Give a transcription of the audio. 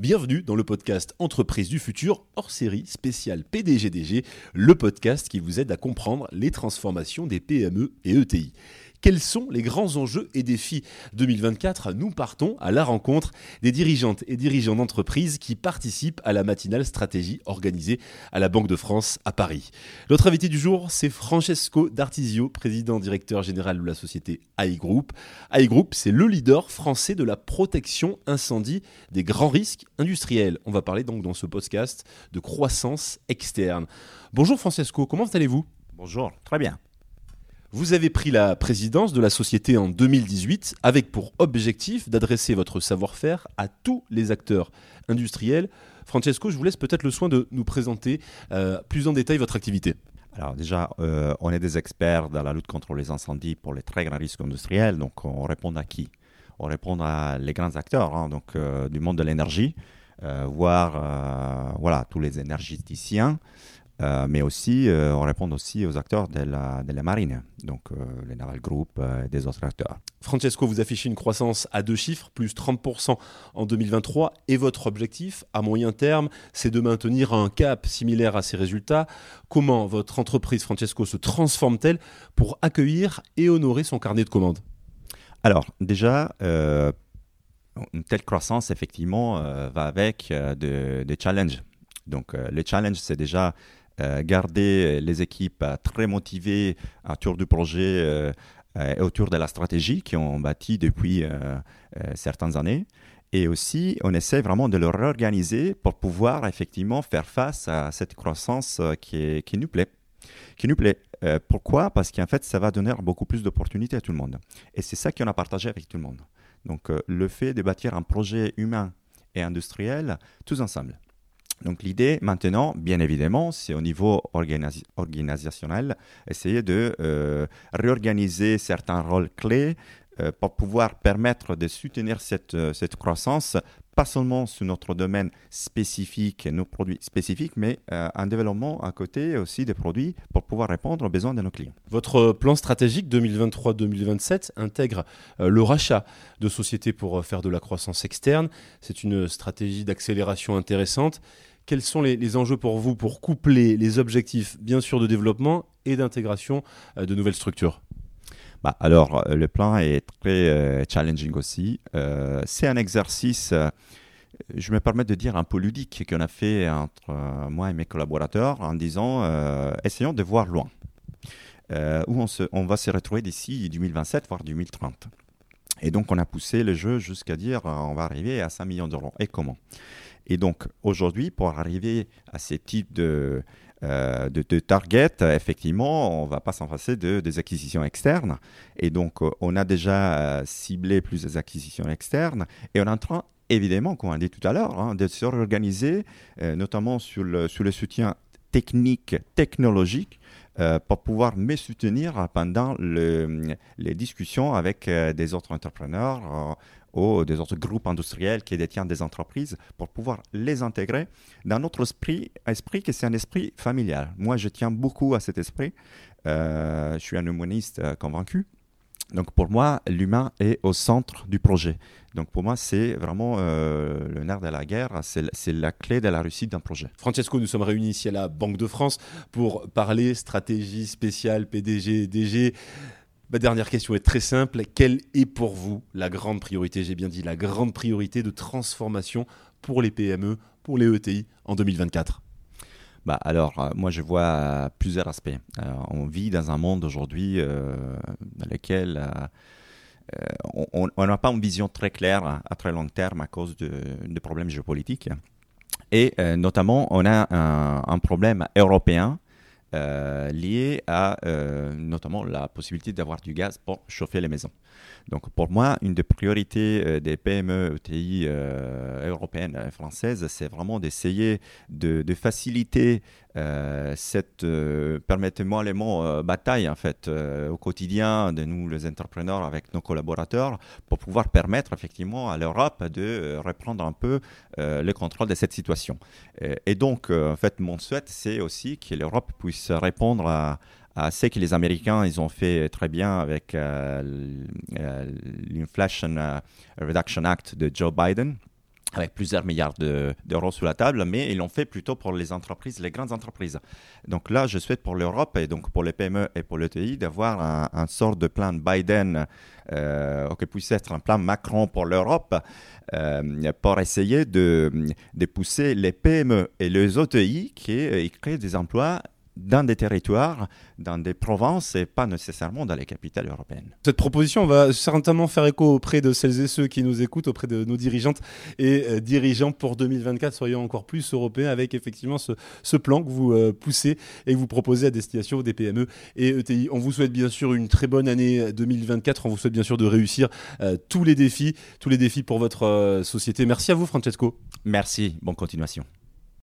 Bienvenue dans le podcast Entreprise du futur hors série spécial PDGDG, le podcast qui vous aide à comprendre les transformations des PME et ETI. Quels sont les grands enjeux et défis 2024 Nous partons à la rencontre des dirigeantes et dirigeants d'entreprises qui participent à la matinale stratégie organisée à la Banque de France à Paris. Notre invité du jour, c'est Francesco D'Artisio, président directeur général de la société AI Group. AI Group, c'est le leader français de la protection incendie des grands risques industriels. On va parler donc dans ce podcast de croissance externe. Bonjour Francesco, comment allez-vous? Bonjour, très bien. Vous avez pris la présidence de la société en 2018 avec pour objectif d'adresser votre savoir-faire à tous les acteurs industriels. Francesco, je vous laisse peut-être le soin de nous présenter euh, plus en détail votre activité. Alors déjà, euh, on est des experts dans la lutte contre les incendies pour les très grands risques industriels. Donc on répond à qui? On répond à les grands acteurs hein, donc, euh, du monde de l'énergie, voire voilà, tous les énergéticiens, euh, mais aussi, euh, on répond aussi aux acteurs de la, de la marine, donc euh, les Naval Group et des autres acteurs. Francesco, vous affichez une croissance à deux chiffres, plus 30% en 2023, et votre objectif à moyen terme, c'est de maintenir un cap similaire à ces résultats. Comment votre entreprise, Francesco, se transforme-t-elle pour accueillir et honorer son carnet de commandes? Alors, déjà, une telle croissance, effectivement, va avec des challenges. Donc, les challenges, c'est déjà euh, garder les équipes euh, très motivées autour du projet euh, et autour de la stratégie qui ont bâti depuis certaines années. Et aussi, on essaie vraiment de le réorganiser pour pouvoir effectivement faire face à cette croissance qui, qui nous plaît. Qui nous plaît. pourquoi? Parce qu'en fait, ça va donner beaucoup plus d'opportunités à tout le monde. Et c'est ça qu'on a partagé avec tout le monde. Donc, le fait de bâtir un projet humain et industriel tous ensemble. Donc l'idée maintenant, bien évidemment, c'est au niveau organisationnel, essayer de euh, réorganiser certains rôles clés euh, pour pouvoir permettre de soutenir cette, euh, cette croissance, pas seulement sur notre domaine spécifique, nos produits spécifiques, mais un développement à côté aussi des produits pour pouvoir répondre aux besoins de nos clients. Votre plan stratégique 2023-2027 intègre le rachat de sociétés pour faire de la croissance externe. C'est une stratégie d'accélération intéressante quels sont les, enjeux pour vous pour coupler les objectifs, bien sûr, de développement et d'intégration euh, de nouvelles structures? Bah, alors, euh, le plan est très euh, challenging aussi. c'est un exercice, je me permets de dire, un peu ludique qu'on a fait entre moi et mes collaborateurs en disant essayons de voir loin, où on, va se retrouver d'ici 2027, voire 2030. Et donc, on a poussé le jeu jusqu'à dire on va arriver à 5 millions d'euros. Et comment? Et donc aujourd'hui, pour arriver à ces types de, euh, de, targets, effectivement, on ne va pas s'en passer de, des acquisitions externes. Et donc, euh, on a déjà euh, ciblé plus des acquisitions externes et on est en train, évidemment, comme on a dit tout à l'heure, hein, de se réorganiser, notamment sur le, sur le soutien technique, technologique, pour pouvoir me soutenir pendant le, les discussions avec des autres entrepreneurs ou des autres groupes industriels qui détiennent des entreprises pour pouvoir les intégrer dans notre esprit, esprit qui c'est un esprit familial. Moi, je tiens beaucoup à cet esprit. Euh, je suis un humaniste euh, convaincu. Donc pour moi, l'humain est au centre du projet. Donc pour moi, c'est vraiment euh, le nerf de la guerre, c'est la clé de la réussite d'un projet. Francesco, nous sommes réunis ici à la Banque de France pour parler stratégie spéciale, PDG, DG. Ma dernière question est très simple. Quelle est pour vous la grande priorité, j'ai bien dit, la grande priorité de transformation pour les PME, pour les ETI en 2024 bah alors, euh, moi, je vois euh, plusieurs aspects. Euh, on vit dans un monde aujourd'hui dans lequel on n'a pas une vision très claire à très long terme à cause de, problèmes géopolitiques. Et notamment, on a un problème européen euh, lié à euh, notamment la possibilité d'avoir du gaz pour chauffer les maisons. Donc pour moi, une des priorités euh, des PME ETI européennes et françaises, c'est vraiment d'essayer de, de, faciliter cette, permettez-moi les mots, bataille en fait au quotidien de nous les entrepreneurs avec nos collaborateurs pour pouvoir permettre effectivement à l'Europe de reprendre un peu le contrôle de cette situation. et donc en fait mon souhait c'est aussi que l'Europe puisse répondre à, ce que les Américains ils ont fait très bien avec euh, euh, l'Inflation euh, Reduction Act de Joe Biden. Avec plusieurs milliards d'euros sous la table, mais ils l'ont fait plutôt pour les entreprises, les grandes entreprises. Donc là, je souhaite pour l'Europe et donc pour les PME et pour l'ETI d'avoir un, sort de plan Biden euh, qui puisse être un plan Macron pour l'Europe euh, pour essayer de, de, pousser les PME et les ETI qui euh, créent des emplois dans des territoires, dans des provinces et pas nécessairement dans les capitales européennes. Cette proposition va certainement faire écho auprès de celles et ceux qui nous écoutent, auprès de nos dirigeantes et euh, dirigeants pour 2024, soyons encore plus européens avec effectivement ce, ce plan que vous euh, poussez et que vous proposez à destination des PME et ETI. On vous souhaite bien sûr une très bonne année 2024, on vous souhaite bien sûr de réussir euh, tous les défis, tous les défis pour votre société. Merci à vous Francesco. Merci, bonne continuation.